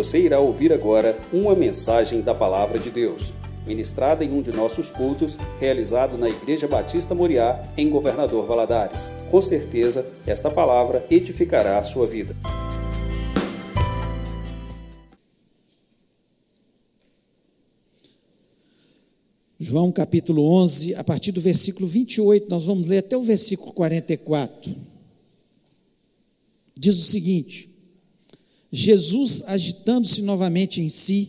Você irá ouvir agora uma mensagem da Palavra de Deus, ministrada em um de nossos cultos, realizado na Igreja Batista Moriá, em Governador Valadares. Com certeza, esta palavra edificará a sua vida. João capítulo 11, a partir do versículo 28, nós vamos ler até o versículo 44. Diz o seguinte: Jesus, agitando-se novamente em si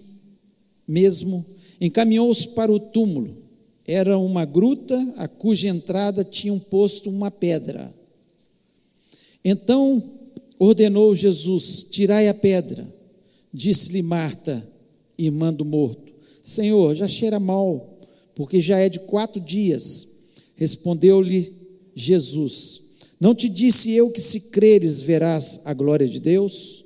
mesmo, encaminhou-se para o túmulo. Era uma gruta a cuja entrada tinham posto uma pedra. Então ordenou Jesus: Tirai a pedra. Disse-lhe Marta, irmã do morto: Senhor, já cheira mal porque já é de quatro dias. Respondeu-lhe Jesus: Não te disse eu que se creres verás a glória de Deus?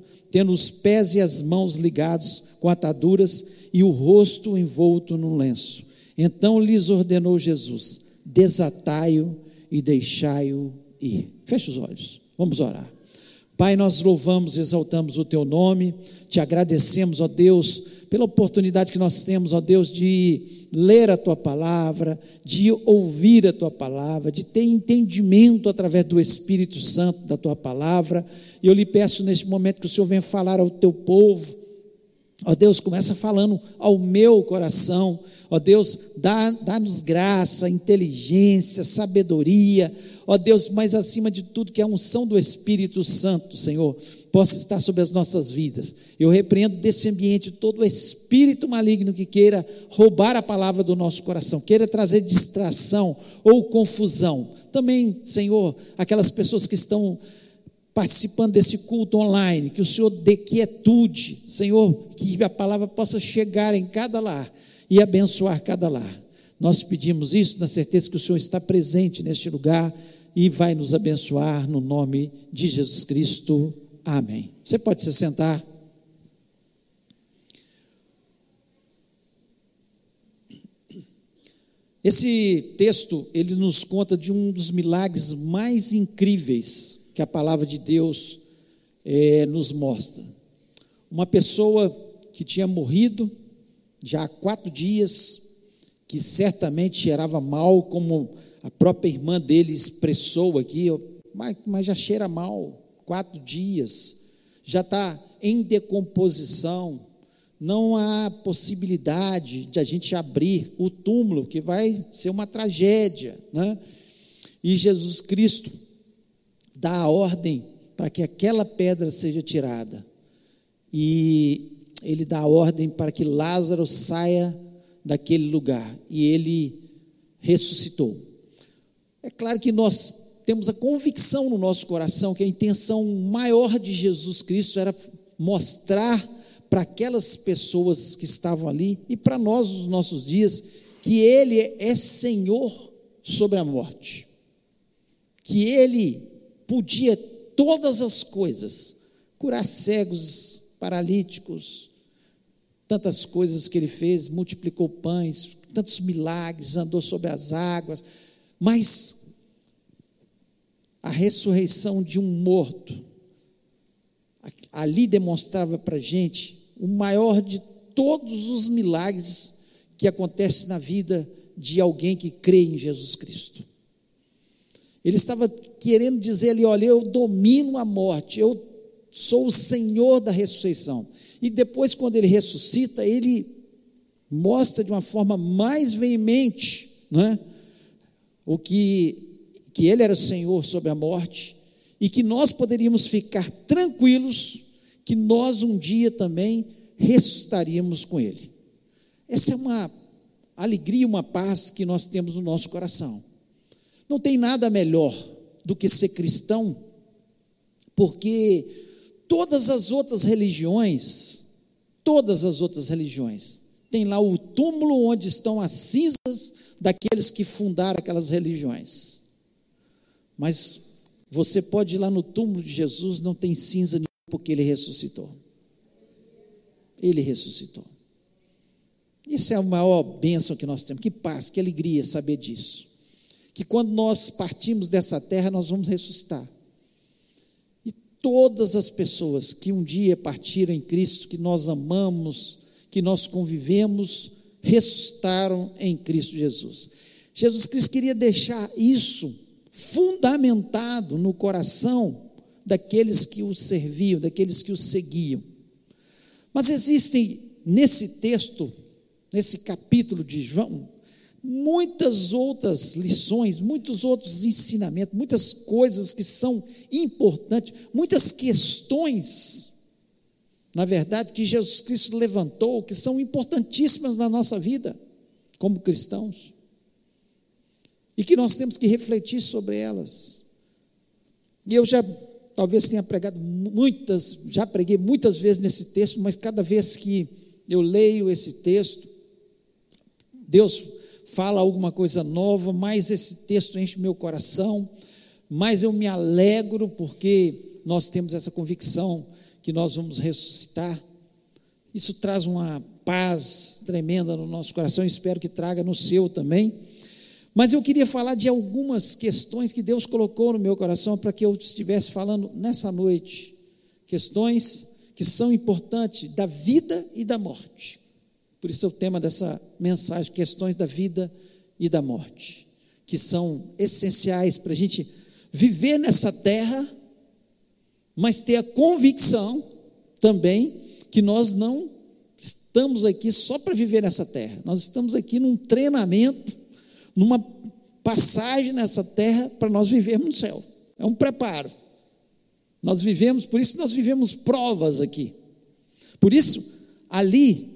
tendo os pés e as mãos ligados com ataduras e o rosto envolto num lenço. Então lhes ordenou Jesus: Desatai-o e deixai-o ir. Feche os olhos, vamos orar. Pai, nós louvamos, exaltamos o teu nome, te agradecemos, ó Deus, pela oportunidade que nós temos, ó Deus, de ler a tua palavra, de ouvir a tua palavra, de ter entendimento através do Espírito Santo da tua palavra. E eu lhe peço neste momento que o Senhor venha falar ao teu povo. Ó Deus, começa falando ao meu coração. Ó Deus, dá-nos dá graça, inteligência, sabedoria. Ó Deus, mas acima de tudo, que a unção do Espírito Santo, Senhor, possa estar sobre as nossas vidas. Eu repreendo desse ambiente todo espírito maligno que queira roubar a palavra do nosso coração, queira trazer distração ou confusão. Também, Senhor, aquelas pessoas que estão participando desse culto online, que o Senhor dê quietude, Senhor, que a palavra possa chegar em cada lar e abençoar cada lar. Nós pedimos isso na certeza que o Senhor está presente neste lugar e vai nos abençoar no nome de Jesus Cristo. Amém. Você pode se sentar. Esse texto, ele nos conta de um dos milagres mais incríveis que a palavra de Deus é, nos mostra. Uma pessoa que tinha morrido já há quatro dias, que certamente cheirava mal, como a própria irmã dele expressou aqui, mas, mas já cheira mal quatro dias, já está em decomposição, não há possibilidade de a gente abrir o túmulo, que vai ser uma tragédia, né? E Jesus Cristo dá a ordem para que aquela pedra seja tirada. E ele dá a ordem para que Lázaro saia daquele lugar. E ele ressuscitou. É claro que nós temos a convicção no nosso coração que a intenção maior de Jesus Cristo era mostrar para aquelas pessoas que estavam ali e para nós nos nossos dias que Ele é Senhor sobre a morte, que Ele podia todas as coisas, curar cegos, paralíticos, tantas coisas que Ele fez, multiplicou pães, tantos milagres, andou sobre as águas, mas a ressurreição de um morto, ali demonstrava para a gente o maior de todos os milagres que acontece na vida de alguém que crê em Jesus Cristo. Ele estava querendo dizer ali: olha, eu domino a morte, eu sou o Senhor da ressurreição. E depois, quando ele ressuscita, ele mostra de uma forma mais veemente né, o que que Ele era o Senhor sobre a morte e que nós poderíamos ficar tranquilos que nós um dia também ressuscitaríamos com Ele. Essa é uma alegria, uma paz que nós temos no nosso coração. Não tem nada melhor do que ser cristão, porque todas as outras religiões, todas as outras religiões, tem lá o túmulo onde estão as cinzas daqueles que fundaram aquelas religiões. Mas você pode ir lá no túmulo de Jesus, não tem cinza nenhuma, porque ele ressuscitou. Ele ressuscitou. Isso é a maior bênção que nós temos. Que paz, que alegria saber disso. Que quando nós partimos dessa terra, nós vamos ressuscitar. E todas as pessoas que um dia partiram em Cristo, que nós amamos, que nós convivemos, ressuscitaram em Cristo Jesus. Jesus Cristo queria deixar isso fundamentado no coração daqueles que o serviam, daqueles que o seguiam. Mas existem nesse texto, nesse capítulo de João, muitas outras lições, muitos outros ensinamentos, muitas coisas que são importantes, muitas questões, na verdade, que Jesus Cristo levantou, que são importantíssimas na nossa vida, como cristãos, e que nós temos que refletir sobre elas. E eu já talvez tenha pregado muitas, já preguei muitas vezes nesse texto, mas cada vez que eu leio esse texto, Deus fala alguma coisa nova, mais esse texto enche meu coração, mais eu me alegro porque nós temos essa convicção que nós vamos ressuscitar. Isso traz uma paz tremenda no nosso coração, espero que traga no seu também. Mas eu queria falar de algumas questões que Deus colocou no meu coração para que eu estivesse falando nessa noite. Questões que são importantes da vida e da morte. Por isso é o tema dessa mensagem: questões da vida e da morte, que são essenciais para a gente viver nessa terra, mas ter a convicção também que nós não estamos aqui só para viver nessa terra, nós estamos aqui num treinamento numa passagem nessa terra para nós vivermos no céu. É um preparo. Nós vivemos, por isso nós vivemos provas aqui. Por isso, ali,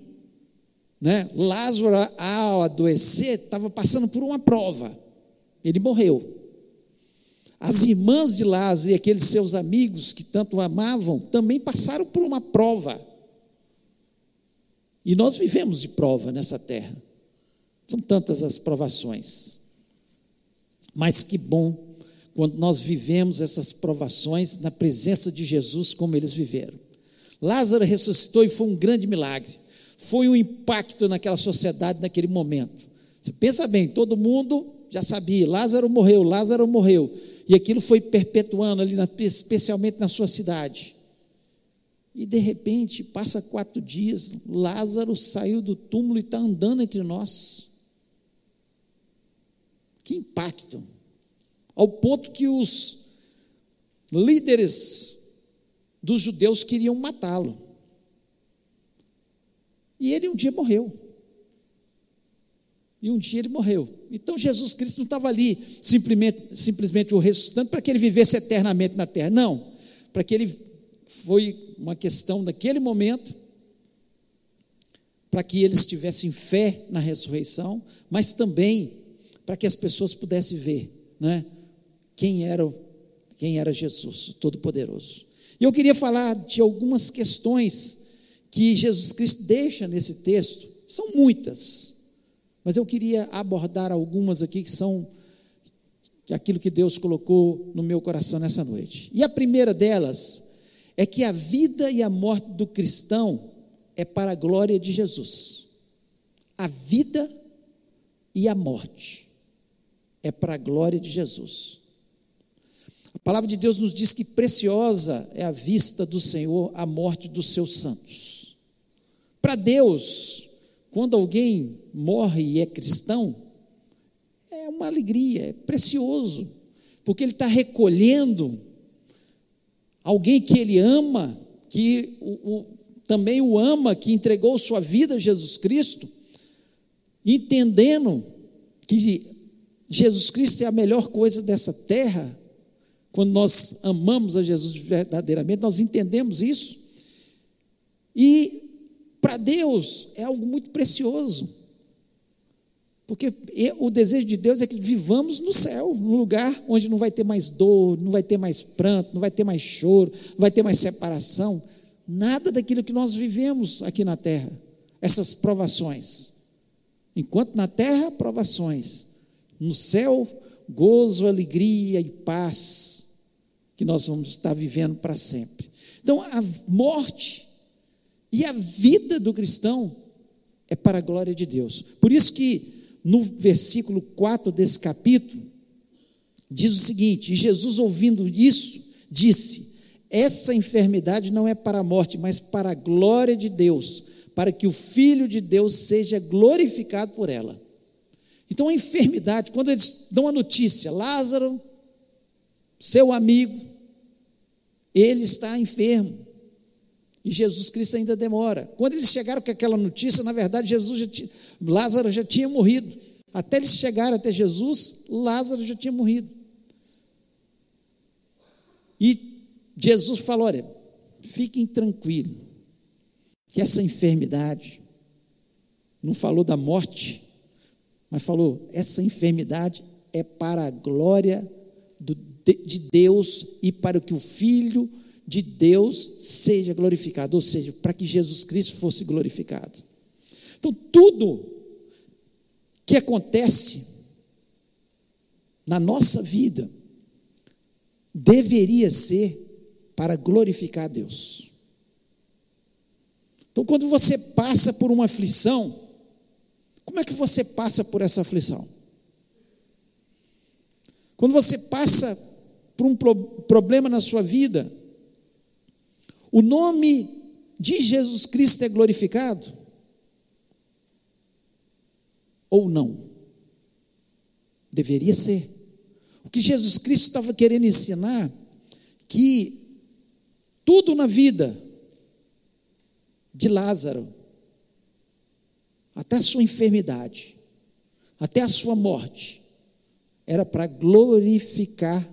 né, Lázaro, ao adoecer, estava passando por uma prova. Ele morreu. As irmãs de Lázaro e aqueles seus amigos que tanto amavam também passaram por uma prova. E nós vivemos de prova nessa terra. São tantas as provações. Mas que bom quando nós vivemos essas provações na presença de Jesus, como eles viveram. Lázaro ressuscitou e foi um grande milagre. Foi um impacto naquela sociedade naquele momento. Você pensa bem, todo mundo já sabia, Lázaro morreu, Lázaro morreu. E aquilo foi perpetuando ali, na, especialmente na sua cidade. E de repente, passa quatro dias, Lázaro saiu do túmulo e está andando entre nós. Que impacto! Ao ponto que os líderes dos judeus queriam matá-lo. E ele um dia morreu. E um dia ele morreu. Então Jesus Cristo não estava ali simplesmente, simplesmente o ressuscitando para que ele vivesse eternamente na terra. Não. Para que ele foi uma questão daquele momento para que eles tivessem fé na ressurreição, mas também para que as pessoas pudessem ver né, quem, era, quem era Jesus, o Todo-Poderoso. E eu queria falar de algumas questões que Jesus Cristo deixa nesse texto, são muitas, mas eu queria abordar algumas aqui que são aquilo que Deus colocou no meu coração nessa noite. E a primeira delas é que a vida e a morte do cristão é para a glória de Jesus. A vida e a morte é para a glória de Jesus. A palavra de Deus nos diz que preciosa é a vista do Senhor a morte dos seus santos. Para Deus, quando alguém morre e é cristão, é uma alegria, é precioso, porque ele está recolhendo alguém que ele ama, que o, o, também o ama, que entregou sua vida a Jesus Cristo, entendendo que Jesus Cristo é a melhor coisa dessa terra. Quando nós amamos a Jesus verdadeiramente, nós entendemos isso. E para Deus é algo muito precioso. Porque o desejo de Deus é que vivamos no céu, num lugar onde não vai ter mais dor, não vai ter mais pranto, não vai ter mais choro, não vai ter mais separação. Nada daquilo que nós vivemos aqui na terra. essas provações. Enquanto na terra, provações. No céu, gozo, alegria e paz que nós vamos estar vivendo para sempre. Então, a morte e a vida do cristão é para a glória de Deus. Por isso que no versículo 4 desse capítulo diz o seguinte: e Jesus ouvindo isso, disse: essa enfermidade não é para a morte, mas para a glória de Deus, para que o Filho de Deus seja glorificado por ela. Então a enfermidade, quando eles dão a notícia, Lázaro, seu amigo, ele está enfermo. E Jesus Cristo ainda demora. Quando eles chegaram com aquela notícia, na verdade, Jesus já tinha, Lázaro já tinha morrido. Até eles chegaram até Jesus, Lázaro já tinha morrido. E Jesus falou: olha, fiquem tranquilos, que essa enfermidade, não falou da morte, mas falou: essa enfermidade é para a glória de Deus e para que o Filho de Deus seja glorificado, ou seja, para que Jesus Cristo fosse glorificado. Então, tudo que acontece na nossa vida deveria ser para glorificar Deus. Então, quando você passa por uma aflição, como é que você passa por essa aflição? Quando você passa por um pro problema na sua vida, o nome de Jesus Cristo é glorificado? Ou não? Deveria ser. O que Jesus Cristo estava querendo ensinar que tudo na vida de Lázaro, até a sua enfermidade, até a sua morte, era para glorificar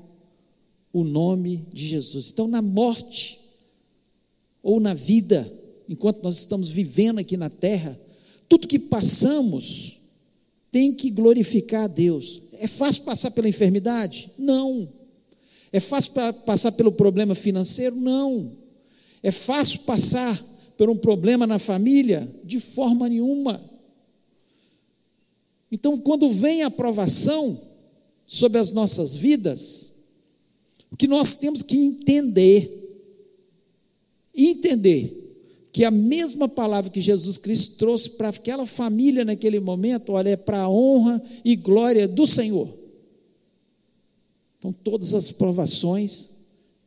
o nome de Jesus. Então, na morte ou na vida, enquanto nós estamos vivendo aqui na terra, tudo que passamos tem que glorificar a Deus. É fácil passar pela enfermidade? Não. É fácil passar pelo problema financeiro? Não. É fácil passar por um problema na família? De forma nenhuma. Então, quando vem a aprovação sobre as nossas vidas, o que nós temos que entender, entender que a mesma palavra que Jesus Cristo trouxe para aquela família naquele momento, olha, é para a honra e glória do Senhor. Então, todas as provações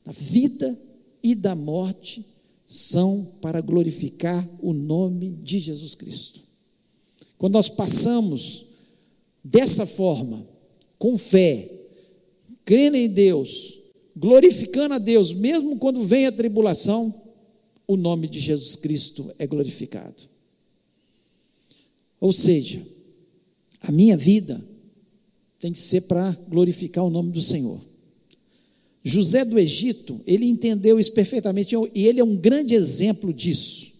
da vida e da morte são para glorificar o nome de Jesus Cristo. Quando nós passamos dessa forma, com fé, crendo em Deus, glorificando a Deus, mesmo quando vem a tribulação, o nome de Jesus Cristo é glorificado. Ou seja, a minha vida tem que ser para glorificar o nome do Senhor. José do Egito, ele entendeu isso perfeitamente e ele é um grande exemplo disso.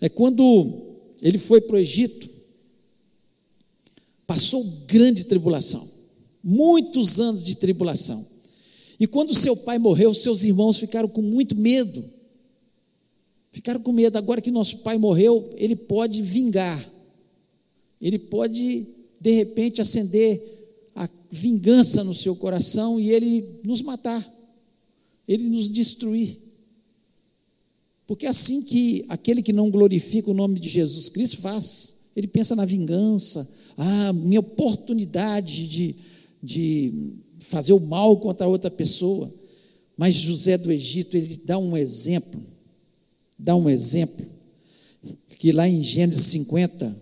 É quando ele foi para o Egito, passou grande tribulação, muitos anos de tribulação. E quando seu pai morreu, seus irmãos ficaram com muito medo. Ficaram com medo. Agora que nosso pai morreu, ele pode vingar. Ele pode, de repente, acender a vingança no seu coração e ele nos matar, ele nos destruir. Porque é assim que aquele que não glorifica o nome de Jesus Cristo faz. Ele pensa na vingança, ah, minha oportunidade de, de fazer o mal contra outra pessoa. Mas José do Egito, ele dá um exemplo, dá um exemplo, que lá em Gênesis 50,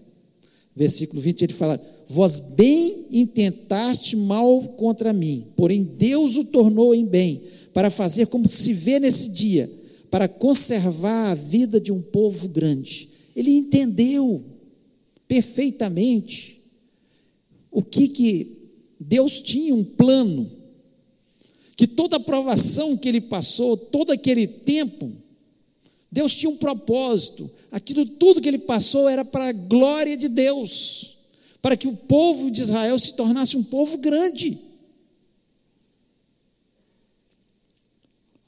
versículo 20, ele fala: Vós bem intentaste mal contra mim, porém Deus o tornou em bem, para fazer como se vê nesse dia, para conservar a vida de um povo grande. Ele entendeu perfeitamente o que que Deus tinha um plano, que toda a provação que ele passou, todo aquele tempo, Deus tinha um propósito, aquilo tudo que ele passou era para a glória de Deus, para que o povo de Israel se tornasse um povo grande.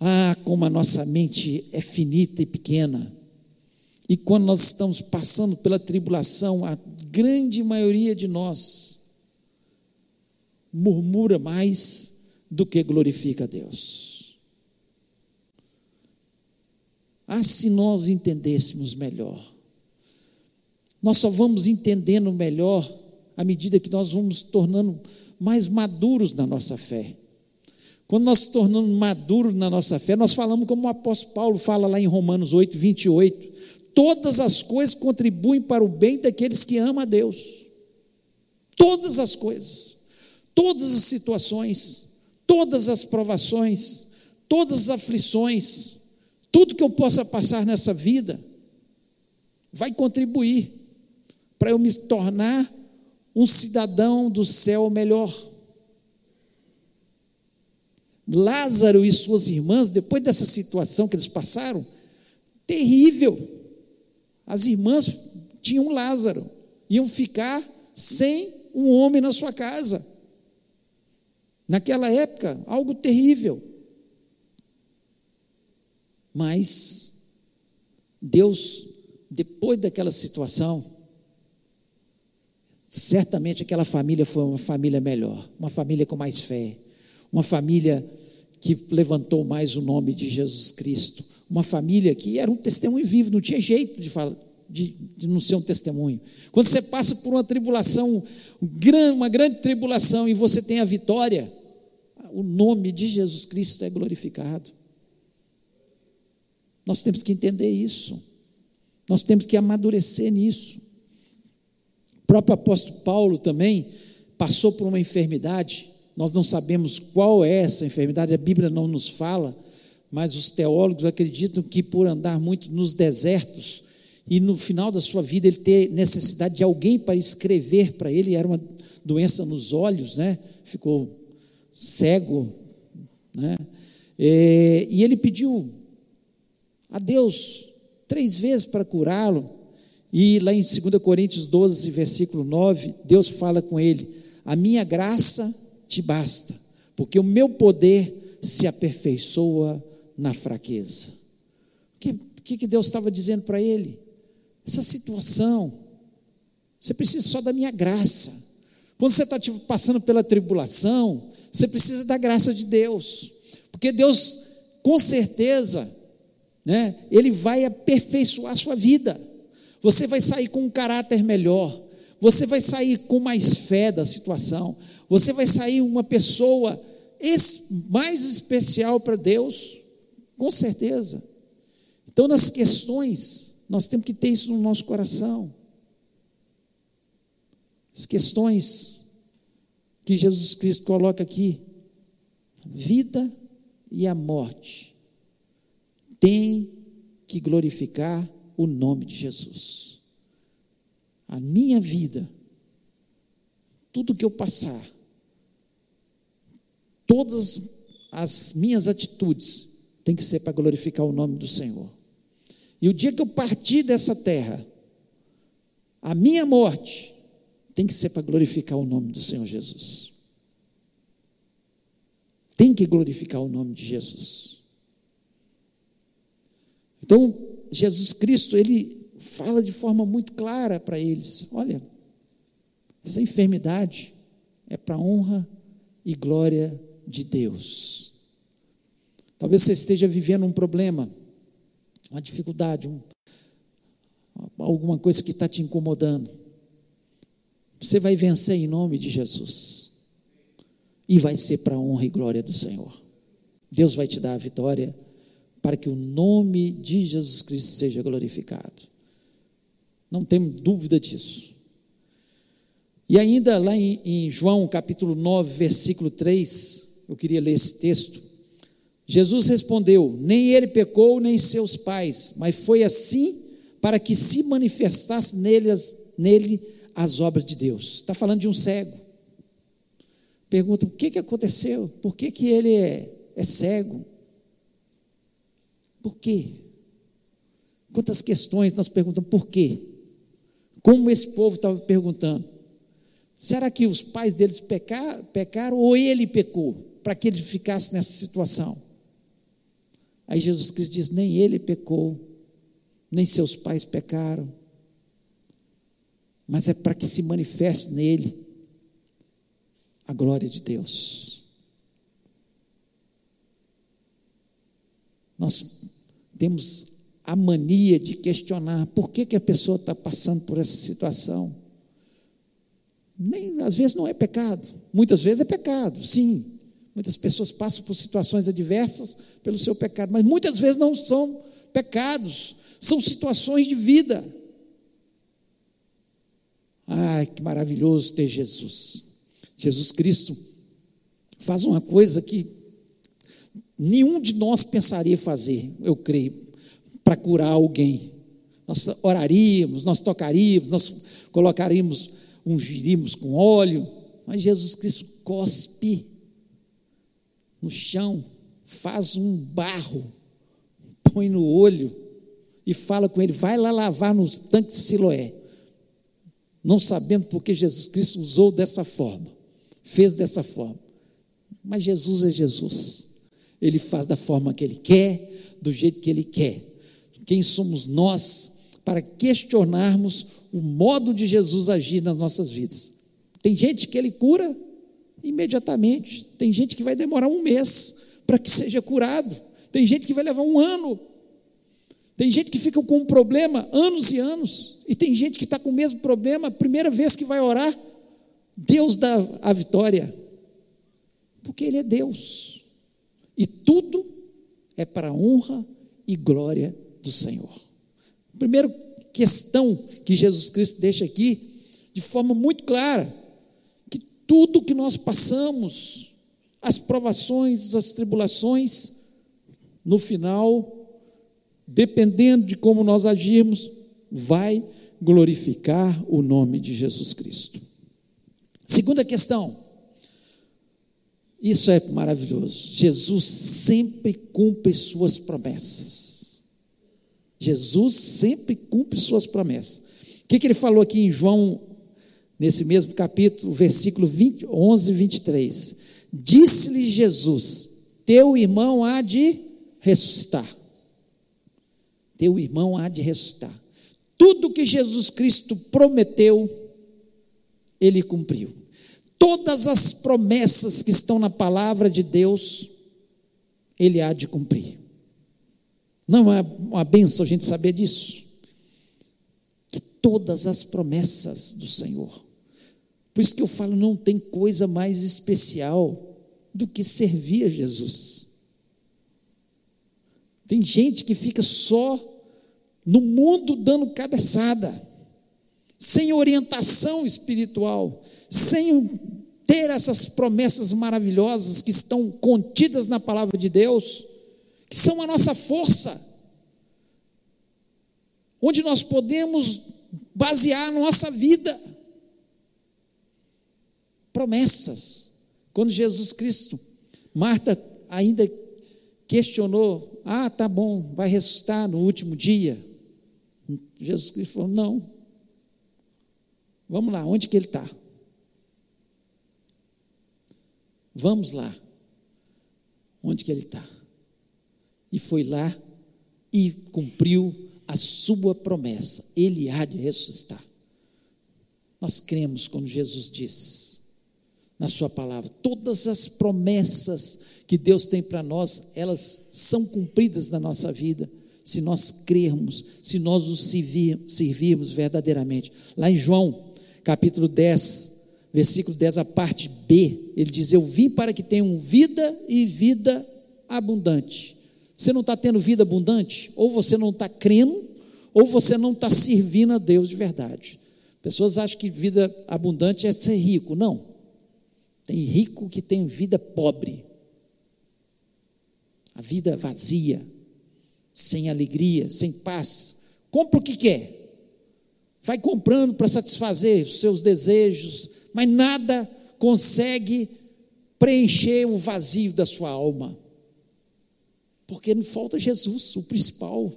Ah, como a nossa mente é finita e pequena, E quando nós estamos passando pela tribulação, a grande maioria de nós murmura mais do que glorifica a Deus. Ah, se nós entendêssemos melhor. Nós só vamos entendendo melhor à medida que nós vamos tornando mais maduros na nossa fé. Quando nós nos tornamos maduros na nossa fé, nós falamos como o apóstolo Paulo fala lá em Romanos 8, 28. Todas as coisas contribuem para o bem daqueles que amam a Deus. Todas as coisas, todas as situações, todas as provações, todas as aflições, tudo que eu possa passar nessa vida, vai contribuir para eu me tornar um cidadão do céu melhor. Lázaro e suas irmãs, depois dessa situação que eles passaram, terrível. As irmãs tinham Lázaro, iam ficar sem um homem na sua casa. Naquela época, algo terrível. Mas Deus, depois daquela situação, certamente aquela família foi uma família melhor, uma família com mais fé, uma família que levantou mais o nome de Jesus Cristo, uma família que era um testemunho vivo, não tinha jeito de, falar, de, de não ser um testemunho. Quando você passa por uma tribulação, uma grande tribulação, e você tem a vitória, o nome de Jesus Cristo é glorificado. Nós temos que entender isso, nós temos que amadurecer nisso. O próprio apóstolo Paulo também passou por uma enfermidade, nós não sabemos qual é essa enfermidade, a Bíblia não nos fala, mas os teólogos acreditam que por andar muito nos desertos e no final da sua vida ele ter necessidade de alguém para escrever para ele, era uma doença nos olhos, né? Ficou cego, né? E, e ele pediu a Deus três vezes para curá-lo. E lá em 2 Coríntios 12, versículo 9, Deus fala com ele: A minha graça te basta, porque o meu poder se aperfeiçoa na fraqueza. O que, que Deus estava dizendo para ele? Essa situação, você precisa só da minha graça. Quando você está passando pela tribulação, você precisa da graça de Deus, porque Deus, com certeza, né, Ele vai aperfeiçoar a sua vida. Você vai sair com um caráter melhor, você vai sair com mais fé da situação, você vai sair uma pessoa mais especial para Deus, com certeza. Então, nas questões, nós temos que ter isso no nosso coração. As questões que Jesus Cristo coloca aqui, vida e a morte, tem que glorificar o nome de Jesus. A minha vida, tudo que eu passar, todas as minhas atitudes têm que ser para glorificar o nome do Senhor. E o dia que eu partir dessa terra, a minha morte tem que ser para glorificar o nome do Senhor Jesus. Tem que glorificar o nome de Jesus. Então, Jesus Cristo, ele fala de forma muito clara para eles: olha, essa enfermidade é para honra e glória de Deus. Talvez você esteja vivendo um problema, uma dificuldade, um, alguma coisa que está te incomodando. Você vai vencer em nome de Jesus. E vai ser para a honra e glória do Senhor. Deus vai te dar a vitória para que o nome de Jesus Cristo seja glorificado. Não temos dúvida disso. E ainda lá em, em João capítulo 9, versículo 3, eu queria ler esse texto. Jesus respondeu: Nem ele pecou, nem seus pais, mas foi assim para que se manifestasse nele as, nele as obras de Deus. Está falando de um cego. Pergunta: o que, que aconteceu? Por que, que ele é, é cego? Por quê? Quantas questões nós perguntamos por quê? Como esse povo estava perguntando? Será que os pais deles pecaram, pecaram ou ele pecou? para que ele ficasse nessa situação. Aí Jesus Cristo diz: nem ele pecou, nem seus pais pecaram, mas é para que se manifeste nele a glória de Deus. Nós temos a mania de questionar por que, que a pessoa está passando por essa situação. Nem, às vezes não é pecado, muitas vezes é pecado, sim. Muitas pessoas passam por situações adversas pelo seu pecado, mas muitas vezes não são pecados, são situações de vida. Ai, que maravilhoso ter Jesus. Jesus Cristo faz uma coisa que nenhum de nós pensaria fazer, eu creio, para curar alguém. Nós oraríamos, nós tocaríamos, nós colocaríamos, ungiríamos com óleo, mas Jesus Cristo cospe no chão, faz um barro, põe no olho e fala com ele: vai lá lavar no tanque de Siloé. Não sabendo porque Jesus Cristo usou dessa forma fez dessa forma. Mas Jesus é Jesus. Ele faz da forma que ele quer, do jeito que ele quer. Quem somos nós para questionarmos o modo de Jesus agir nas nossas vidas? Tem gente que ele cura imediatamente, tem gente que vai demorar um mês para que seja curado, tem gente que vai levar um ano, tem gente que fica com um problema anos e anos, e tem gente que está com o mesmo problema, a primeira vez que vai orar, Deus dá a vitória, porque Ele é Deus, e tudo é para a honra e glória do Senhor. Primeira questão que Jesus Cristo deixa aqui, de forma muito clara, que tudo que nós passamos, as provações, as tribulações, no final, dependendo de como nós agirmos, vai glorificar o nome de Jesus Cristo. Segunda questão. Isso é maravilhoso. Jesus sempre cumpre suas promessas. Jesus sempre cumpre suas promessas. O que, que ele falou aqui em João, nesse mesmo capítulo, versículo 20, 11 e 23? Disse-lhe Jesus: Teu irmão há de ressuscitar. Teu irmão há de ressuscitar. Tudo que Jesus Cristo prometeu, ele cumpriu. Todas as promessas que estão na palavra de Deus, ele há de cumprir. Não é uma benção a gente saber disso? Que todas as promessas do Senhor. Por isso que eu falo, não tem coisa mais especial do que servir a Jesus. Tem gente que fica só no mundo dando cabeçada sem orientação espiritual, sem ter essas promessas maravilhosas que estão contidas na palavra de Deus, que são a nossa força, onde nós podemos basear a nossa vida. Promessas. Quando Jesus Cristo, Marta ainda questionou: Ah, tá bom, vai ressuscitar no último dia. Jesus Cristo falou: Não, Vamos lá, onde que ele está? Vamos lá. Onde que ele está? E foi lá e cumpriu a sua promessa. Ele há de ressuscitar. Nós cremos quando Jesus diz na sua palavra, todas as promessas que Deus tem para nós, elas são cumpridas na nossa vida, se nós crermos, se nós os servirmos verdadeiramente. Lá em João capítulo 10, versículo 10, a parte B, ele diz: Eu vim para que tenham vida e vida abundante. Você não está tendo vida abundante? Ou você não está crendo, ou você não está servindo a Deus de verdade. Pessoas acham que vida abundante é ser rico. Não. Tem rico que tem vida pobre. A vida vazia, sem alegria, sem paz. Compra o que quer vai comprando para satisfazer os seus desejos, mas nada consegue preencher o vazio da sua alma. Porque não falta Jesus, o principal.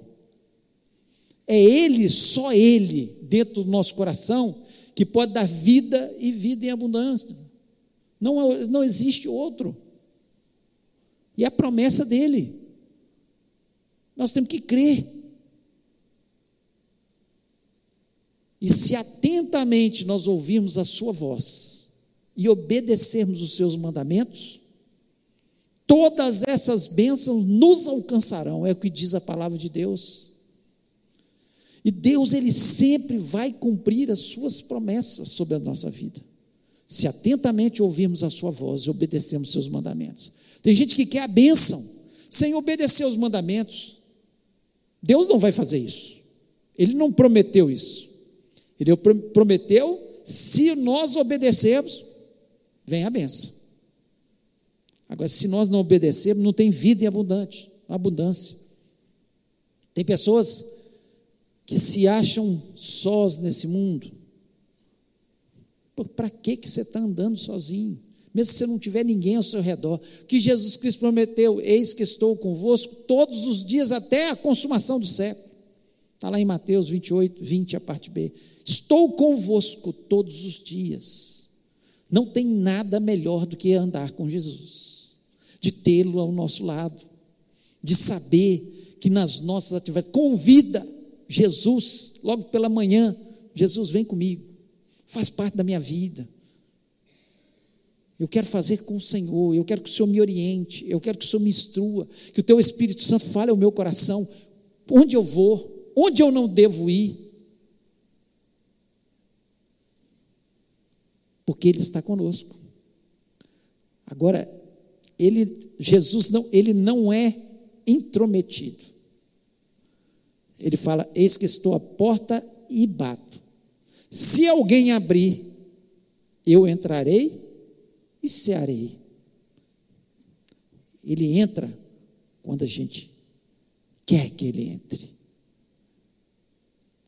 É Ele, só Ele, dentro do nosso coração, que pode dar vida e vida em abundância. Não, não existe outro. E a promessa dele. Nós temos que crer. E se atentamente nós ouvirmos a Sua voz e obedecermos os Seus mandamentos, todas essas bênçãos nos alcançarão, é o que diz a palavra de Deus. E Deus, Ele sempre vai cumprir as Suas promessas sobre a nossa vida, se atentamente ouvirmos a Sua voz e obedecermos os Seus mandamentos. Tem gente que quer a bênção sem obedecer os mandamentos. Deus não vai fazer isso. Ele não prometeu isso. Ele prometeu, se nós obedecermos, vem a benção. Agora, se nós não obedecermos, não tem vida em abundante, abundância. Tem pessoas que se acham sós nesse mundo. Para que, que você está andando sozinho? Mesmo se você não tiver ninguém ao seu redor. Que Jesus Cristo prometeu: Eis que estou convosco todos os dias até a consumação do século. Está lá em Mateus 28, 20, a parte B. Estou convosco todos os dias. Não tem nada melhor do que andar com Jesus, de tê-lo ao nosso lado, de saber que nas nossas atividades, convida Jesus, logo pela manhã, Jesus vem comigo, faz parte da minha vida. Eu quero fazer com o Senhor, eu quero que o Senhor me oriente, eu quero que o Senhor me instrua, que o Teu Espírito Santo fale ao meu coração, onde eu vou, onde eu não devo ir. porque Ele está conosco. Agora, ele, Jesus não, ele não é intrometido. Ele fala: Eis que estou à porta e bato. Se alguém abrir, eu entrarei e cearei. Ele entra quando a gente quer que ele entre.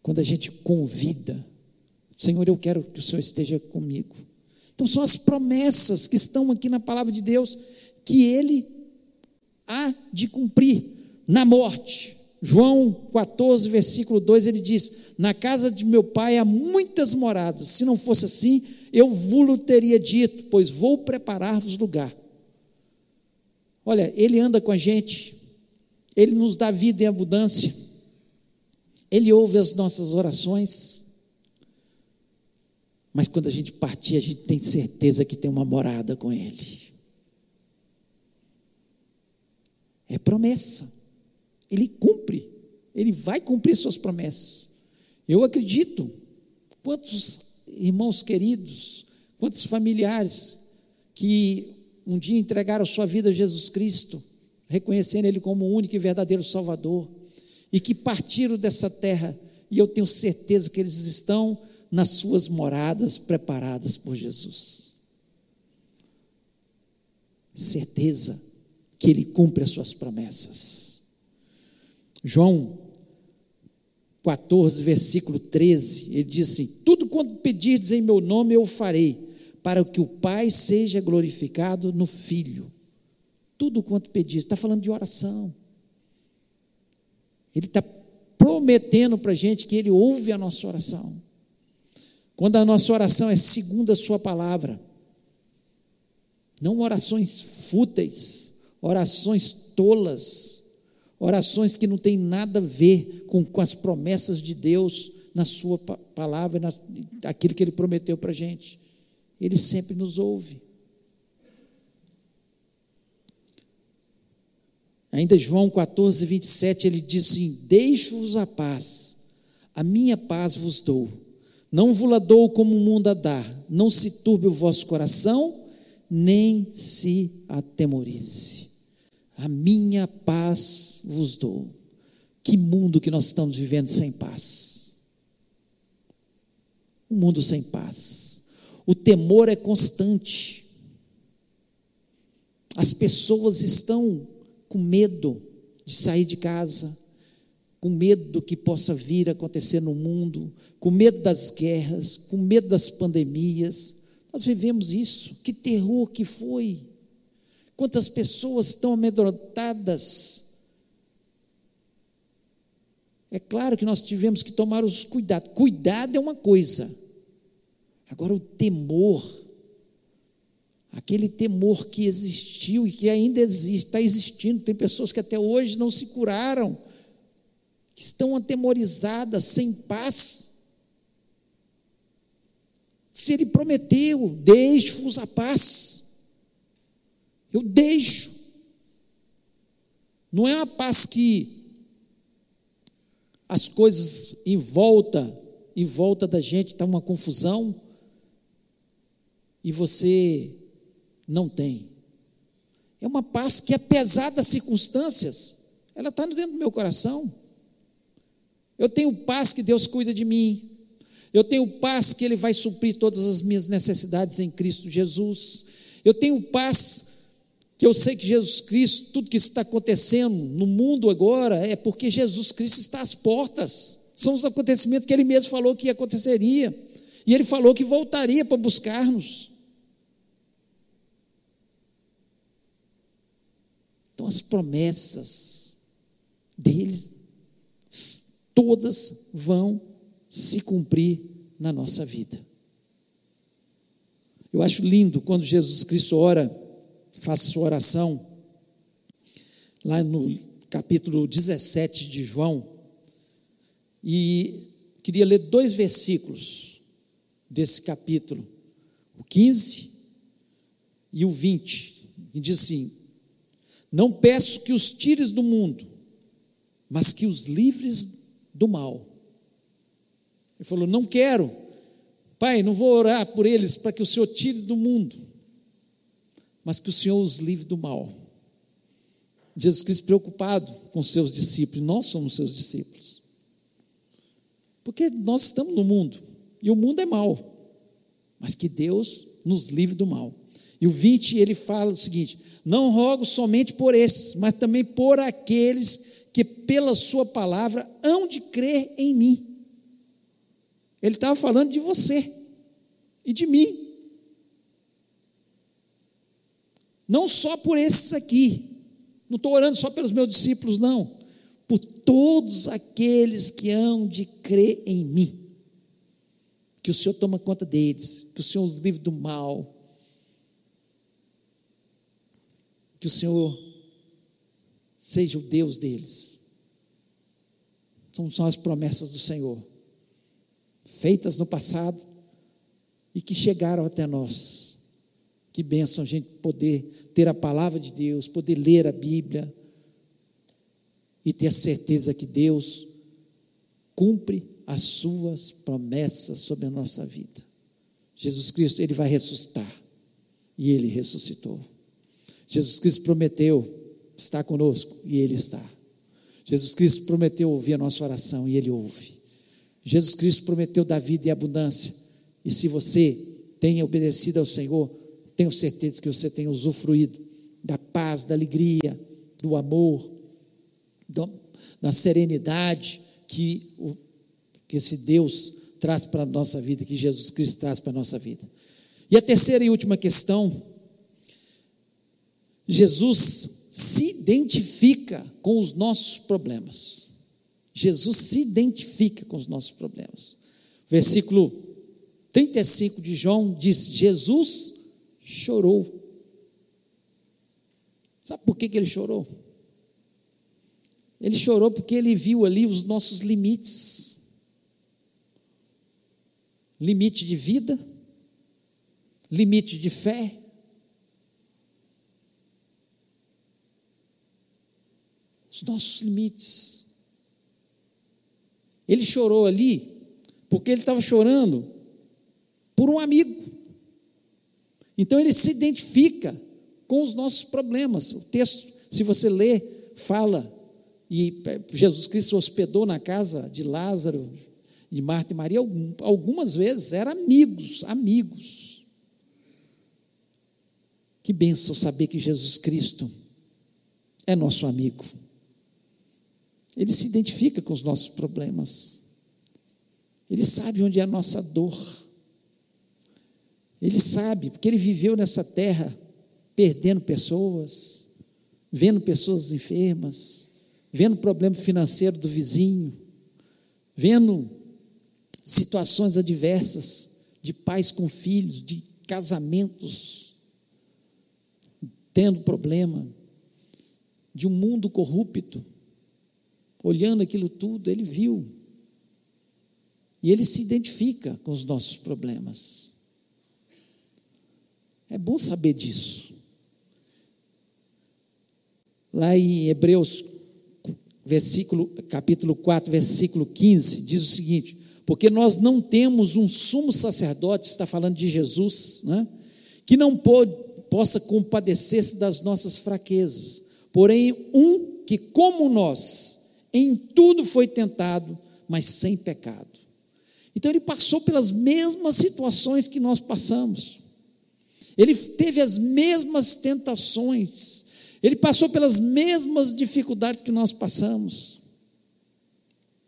Quando a gente convida Senhor, eu quero que o Senhor esteja comigo. Então, são as promessas que estão aqui na palavra de Deus que ele há de cumprir na morte. João 14, versículo 2, ele diz: Na casa de meu pai há muitas moradas, se não fosse assim, eu vos teria dito, pois vou preparar-vos lugar. Olha, ele anda com a gente, ele nos dá vida em abundância, ele ouve as nossas orações. Mas quando a gente partir, a gente tem certeza que tem uma morada com Ele. É promessa. Ele cumpre. Ele vai cumprir suas promessas. Eu acredito. Quantos irmãos queridos, quantos familiares que um dia entregaram sua vida a Jesus Cristo, reconhecendo Ele como o único e verdadeiro Salvador, e que partiram dessa terra, e eu tenho certeza que eles estão nas suas moradas preparadas por Jesus. Certeza que Ele cumpre as suas promessas. João 14, versículo 13, ele diz assim: Tudo quanto pedirdes em meu nome eu farei, para que o Pai seja glorificado no Filho. Tudo quanto pedirdes, está falando de oração. Ele está prometendo para a gente que ele ouve a nossa oração. Quando a nossa oração é segundo a Sua palavra, não orações fúteis, orações tolas, orações que não têm nada a ver com, com as promessas de Deus na Sua palavra, na, aquilo que Ele prometeu para a gente. Ele sempre nos ouve. Ainda João 14, 27, ele diz assim: Deixo-vos a paz, a minha paz vos dou não vos dou como o mundo a dar, não se turbe o vosso coração, nem se atemorize. A minha paz vos dou. Que mundo que nós estamos vivendo sem paz. Um mundo sem paz. O temor é constante. As pessoas estão com medo de sair de casa com medo do que possa vir acontecer no mundo, com medo das guerras, com medo das pandemias. Nós vivemos isso. Que terror que foi! Quantas pessoas estão amedrontadas. É claro que nós tivemos que tomar os cuidados. Cuidado é uma coisa. Agora o temor, aquele temor que existiu e que ainda existe, está existindo. Tem pessoas que até hoje não se curaram que estão atemorizadas, sem paz. Se ele prometeu, deixo-vos a paz. Eu deixo. Não é uma paz que as coisas em volta, em volta da gente está uma confusão e você não tem. É uma paz que, apesar das circunstâncias, ela está dentro do meu coração. Eu tenho paz que Deus cuida de mim. Eu tenho paz que Ele vai suprir todas as minhas necessidades em Cristo Jesus. Eu tenho paz que eu sei que Jesus Cristo, tudo que está acontecendo no mundo agora, é porque Jesus Cristo está às portas. São os acontecimentos que Ele mesmo falou que aconteceria. E Ele falou que voltaria para buscar-nos. Então, as promessas deles todas vão se cumprir na nossa vida. Eu acho lindo quando Jesus Cristo ora, faz sua oração, lá no capítulo 17 de João, e queria ler dois versículos desse capítulo, o 15 e o 20, que diz assim: Não peço que os tires do mundo, mas que os livres do mal. Ele falou: Não quero, Pai, não vou orar por eles para que o Senhor tire do mundo, mas que o Senhor os livre do mal. Jesus Cristo preocupado com seus discípulos, nós somos seus discípulos. Porque nós estamos no mundo, e o mundo é mal, mas que Deus nos livre do mal. E o 20 ele fala o seguinte: Não rogo somente por esses, mas também por aqueles que pela Sua palavra hão de crer em mim. Ele estava falando de você e de mim. Não só por esses aqui, não estou orando só pelos meus discípulos, não, por todos aqueles que hão de crer em mim. Que o Senhor toma conta deles, que o Senhor os livre do mal, que o Senhor seja o Deus deles. São, são as promessas do Senhor, feitas no passado e que chegaram até nós. Que bênção a gente poder ter a palavra de Deus, poder ler a Bíblia e ter a certeza que Deus cumpre as suas promessas sobre a nossa vida. Jesus Cristo, ele vai ressuscitar. E ele ressuscitou. Jesus Cristo prometeu está conosco e Ele está. Jesus Cristo prometeu ouvir a nossa oração e Ele ouve. Jesus Cristo prometeu dar vida e abundância. E se você tem obedecido ao Senhor, tenho certeza que você tem usufruído da paz, da alegria, do amor, da serenidade que, o, que esse Deus traz para a nossa vida, que Jesus Cristo traz para a nossa vida. E a terceira e última questão, Jesus se identifica com os nossos problemas. Jesus se identifica com os nossos problemas. Versículo 35 de João diz: Jesus chorou. Sabe por que, que ele chorou? Ele chorou porque ele viu ali os nossos limites limite de vida, limite de fé, os nossos limites. Ele chorou ali porque ele estava chorando por um amigo. Então ele se identifica com os nossos problemas. O texto, se você ler, fala e Jesus Cristo hospedou na casa de Lázaro, de Marta e Maria, algumas vezes eram amigos, amigos. Que benção saber que Jesus Cristo é nosso amigo. Ele se identifica com os nossos problemas. Ele sabe onde é a nossa dor. Ele sabe, porque ele viveu nessa terra perdendo pessoas, vendo pessoas enfermas, vendo problema financeiro do vizinho, vendo situações adversas de pais com filhos, de casamentos tendo problema, de um mundo corrupto olhando aquilo tudo, ele viu. E ele se identifica com os nossos problemas. É bom saber disso. Lá em Hebreus, versículo, capítulo 4, versículo 15, diz o seguinte: Porque nós não temos um sumo sacerdote, está falando de Jesus, né? que não pode, possa compadecer-se das nossas fraquezas, porém, um que, como nós, em tudo foi tentado, mas sem pecado. Então ele passou pelas mesmas situações que nós passamos. Ele teve as mesmas tentações. Ele passou pelas mesmas dificuldades que nós passamos.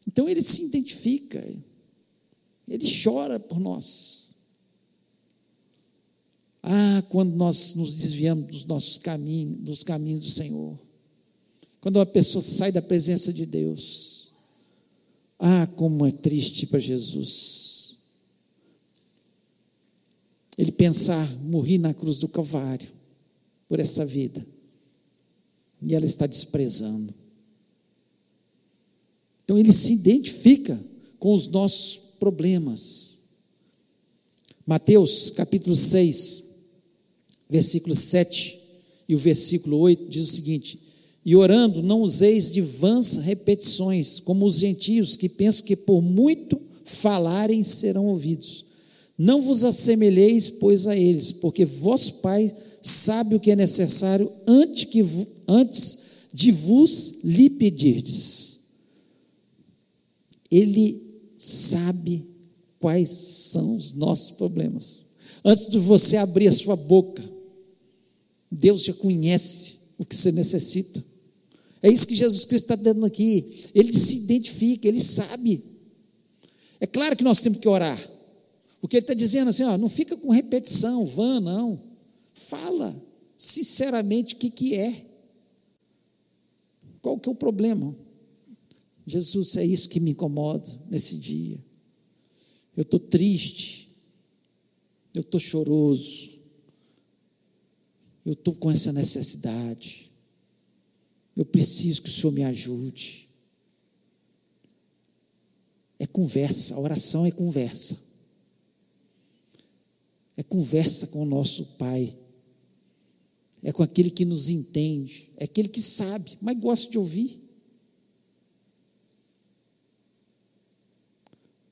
Então ele se identifica. Ele chora por nós. Ah, quando nós nos desviamos dos nossos caminhos, dos caminhos do Senhor. Quando uma pessoa sai da presença de Deus. Ah, como é triste para Jesus. Ele pensar, morri na cruz do Calvário por essa vida. E ela está desprezando. Então ele se identifica com os nossos problemas. Mateus capítulo 6, versículo 7 e o versículo 8 diz o seguinte: e orando, não useis de vãs repetições, como os gentios que pensam que por muito falarem serão ouvidos. Não vos assemelheis, pois, a eles, porque vosso Pai sabe o que é necessário antes, que, antes de vos lhe pedirdes. Ele sabe quais são os nossos problemas. Antes de você abrir a sua boca, Deus já conhece o que você necessita. É isso que Jesus Cristo está dando aqui. Ele se identifica, ele sabe. É claro que nós temos que orar. Porque ele está dizendo assim, ó, não fica com repetição, vã, não. Fala sinceramente o que, que é. Qual que é o problema? Jesus, é isso que me incomoda nesse dia. Eu estou triste. Eu estou choroso. Eu estou com essa necessidade. Eu preciso que o Senhor me ajude. É conversa, a oração é conversa. É conversa com o nosso Pai. É com aquele que nos entende, é aquele que sabe, mas gosta de ouvir.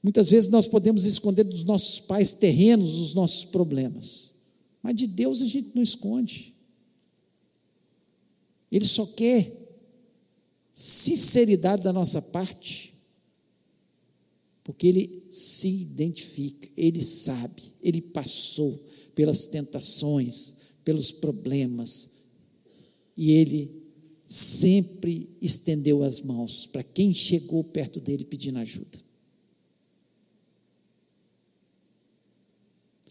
Muitas vezes nós podemos esconder dos nossos pais terrenos os nossos problemas, mas de Deus a gente não esconde. Ele só quer sinceridade da nossa parte, porque ele se identifica, ele sabe, ele passou pelas tentações, pelos problemas, e ele sempre estendeu as mãos para quem chegou perto dele pedindo ajuda.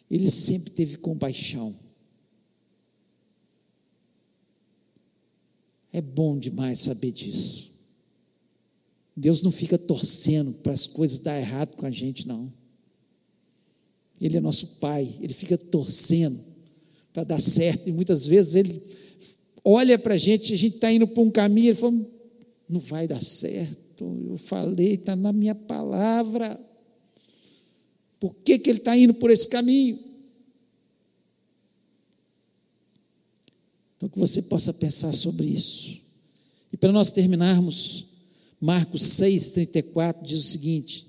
Ele sempre teve compaixão. É bom demais saber disso. Deus não fica torcendo para as coisas dar errado com a gente, não. Ele é nosso Pai, Ele fica torcendo para dar certo, e muitas vezes Ele olha para a gente, a gente está indo por um caminho, Ele fala: não vai dar certo, eu falei, está na minha palavra. Por que, que Ele está indo por esse caminho? Então, que você possa pensar sobre isso. E para nós terminarmos, Marcos 6,34 diz o seguinte: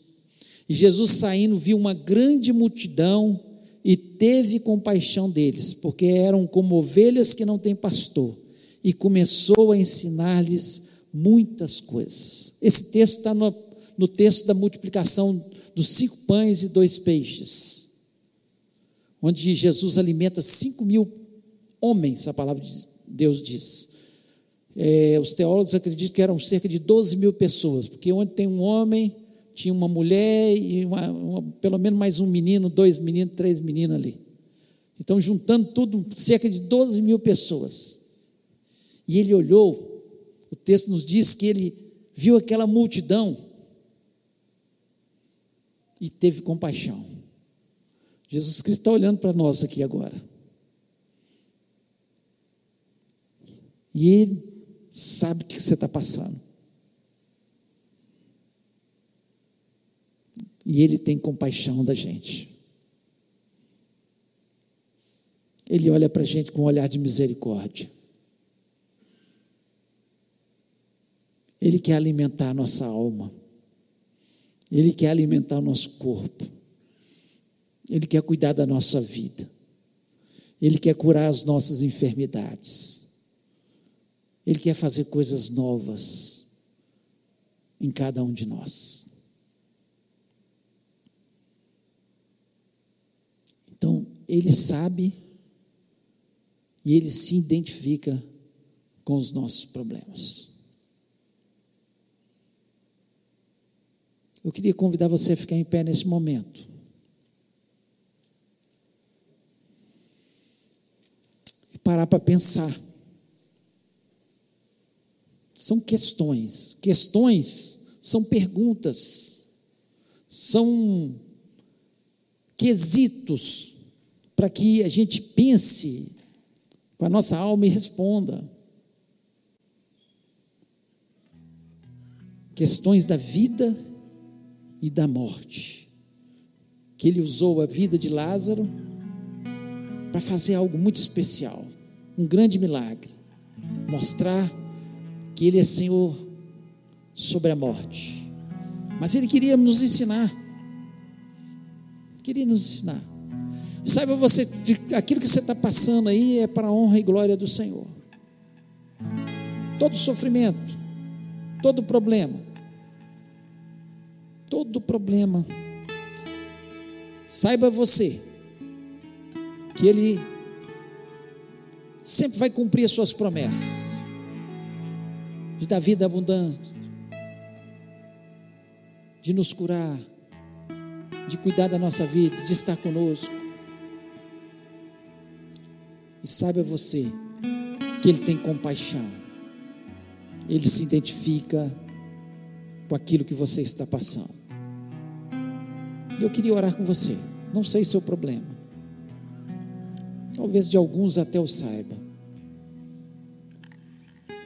E Jesus saindo viu uma grande multidão e teve compaixão deles, porque eram como ovelhas que não têm pastor, e começou a ensinar-lhes muitas coisas. Esse texto está no, no texto da multiplicação dos cinco pães e dois peixes, onde Jesus alimenta cinco mil homens, a palavra de Deus diz. É, os teólogos acreditam que eram cerca de 12 mil pessoas, porque onde tem um homem, tinha uma mulher e uma, uma, pelo menos mais um menino, dois meninos, três meninos ali. Então, juntando tudo, cerca de 12 mil pessoas. E ele olhou, o texto nos diz que ele viu aquela multidão e teve compaixão. Jesus Cristo está olhando para nós aqui agora. E Ele sabe o que você está passando. E Ele tem compaixão da gente. Ele olha para a gente com um olhar de misericórdia. Ele quer alimentar a nossa alma. Ele quer alimentar o nosso corpo. Ele quer cuidar da nossa vida. Ele quer curar as nossas enfermidades. Ele quer fazer coisas novas em cada um de nós. Então, ele sabe e ele se identifica com os nossos problemas. Eu queria convidar você a ficar em pé nesse momento. E parar para pensar. São questões. Questões são perguntas. São quesitos para que a gente pense com a nossa alma e responda. Questões da vida e da morte. Que ele usou a vida de Lázaro para fazer algo muito especial, um grande milagre, mostrar que ele é Senhor sobre a morte. Mas ele queria nos ensinar. Queria nos ensinar. Saiba você, aquilo que você está passando aí é para a honra e glória do Senhor. Todo sofrimento, todo problema, todo problema. Saiba você que Ele sempre vai cumprir as suas promessas de dar vida abundante, de nos curar, de cuidar da nossa vida, de estar conosco. E saiba você que Ele tem compaixão, Ele se identifica com aquilo que você está passando. Eu queria orar com você. Não sei seu problema. Talvez de alguns até eu saiba.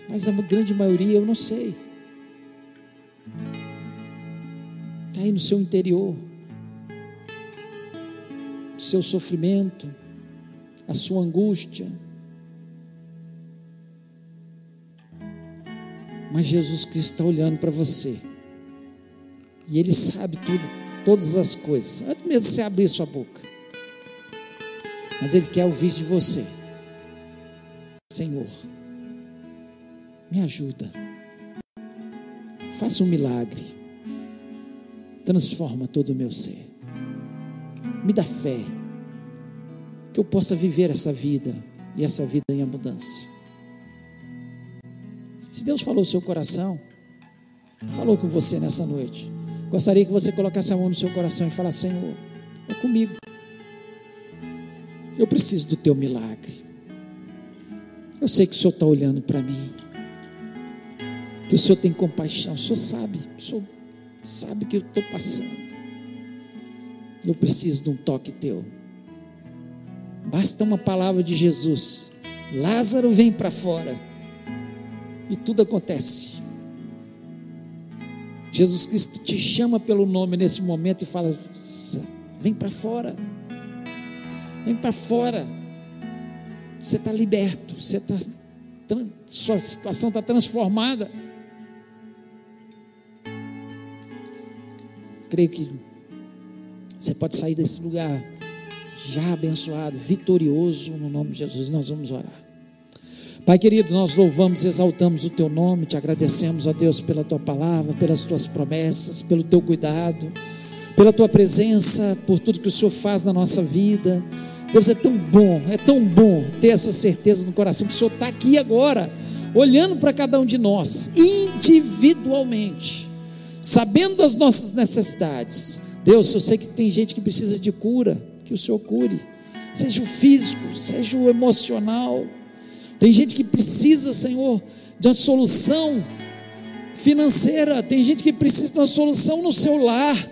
Mas a grande maioria eu não sei. Está aí no seu interior. O seu sofrimento, a sua angústia. Mas Jesus Cristo está olhando para você. E Ele sabe tudo, todas as coisas, antes mesmo de você abrir sua boca. Mas Ele quer ouvir de você, Senhor, me ajuda, faça um milagre, transforma todo o meu ser, me dá fé, que eu possa viver essa vida e essa vida em abundância. Se Deus falou o seu coração, falou com você nessa noite. Gostaria que você colocasse a mão no seu coração e falasse: Senhor, é comigo. Eu preciso do teu milagre. Eu sei que o Senhor está olhando para mim. Que o Senhor tem compaixão. O Senhor sabe. O Senhor sabe que eu estou passando. Eu preciso de um toque teu. Basta uma palavra de Jesus. Lázaro vem para fora. E tudo acontece. Jesus Cristo te chama pelo nome nesse momento e fala: vem para fora, vem para fora. Você está liberto, você está, sua situação está transformada. Creio que você pode sair desse lugar já abençoado, vitorioso no nome de Jesus. Nós vamos orar. Pai querido, nós louvamos exaltamos o teu nome, te agradecemos a Deus pela tua palavra, pelas tuas promessas, pelo teu cuidado, pela tua presença, por tudo que o Senhor faz na nossa vida. Deus é tão bom, é tão bom ter essa certeza no coração que o Senhor está aqui agora, olhando para cada um de nós, individualmente, sabendo das nossas necessidades. Deus, eu sei que tem gente que precisa de cura, que o Senhor cure, seja o físico, seja o emocional tem gente que precisa, Senhor, de uma solução financeira. Tem gente que precisa de uma solução no seu lar,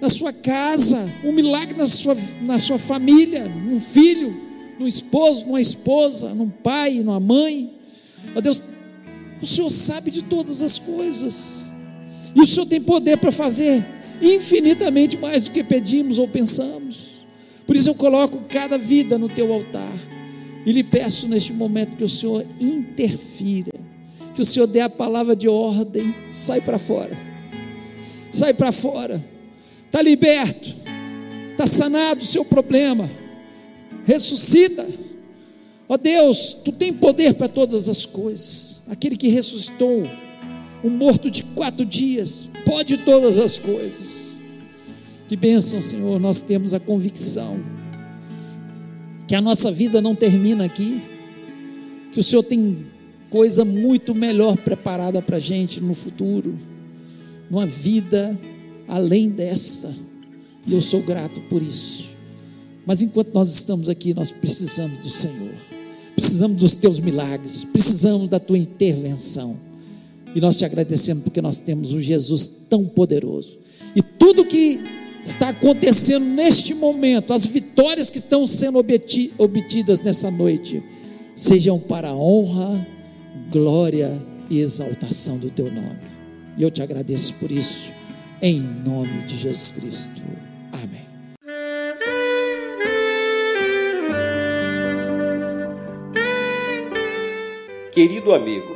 na sua casa, um milagre na sua, na sua família, num filho, num esposo, numa esposa, num pai, numa mãe. Ó Deus, o Senhor sabe de todas as coisas. E o Senhor tem poder para fazer infinitamente mais do que pedimos ou pensamos. Por isso eu coloco cada vida no teu altar E lhe peço neste momento que o Senhor interfira, que o Senhor dê a palavra de ordem, sai para fora. Sai para fora. Está liberto. Está sanado o seu problema. Ressuscita. Ó Deus, tu tem poder para todas as coisas. Aquele que ressuscitou um morto de quatro dias, pode todas as coisas. Que bênção, Senhor, nós temos a convicção que a nossa vida não termina aqui, que o Senhor tem coisa muito melhor preparada para a gente no futuro, numa vida além desta, e eu sou grato por isso. Mas enquanto nós estamos aqui, nós precisamos do Senhor, precisamos dos teus milagres, precisamos da tua intervenção. E nós te agradecemos porque nós temos um Jesus tão poderoso. E tudo que está acontecendo neste momento, as vitórias que estão sendo obtidas nessa noite, sejam para a honra, glória e exaltação do teu nome. E eu te agradeço por isso, em nome de Jesus Cristo. Amém. Querido amigo,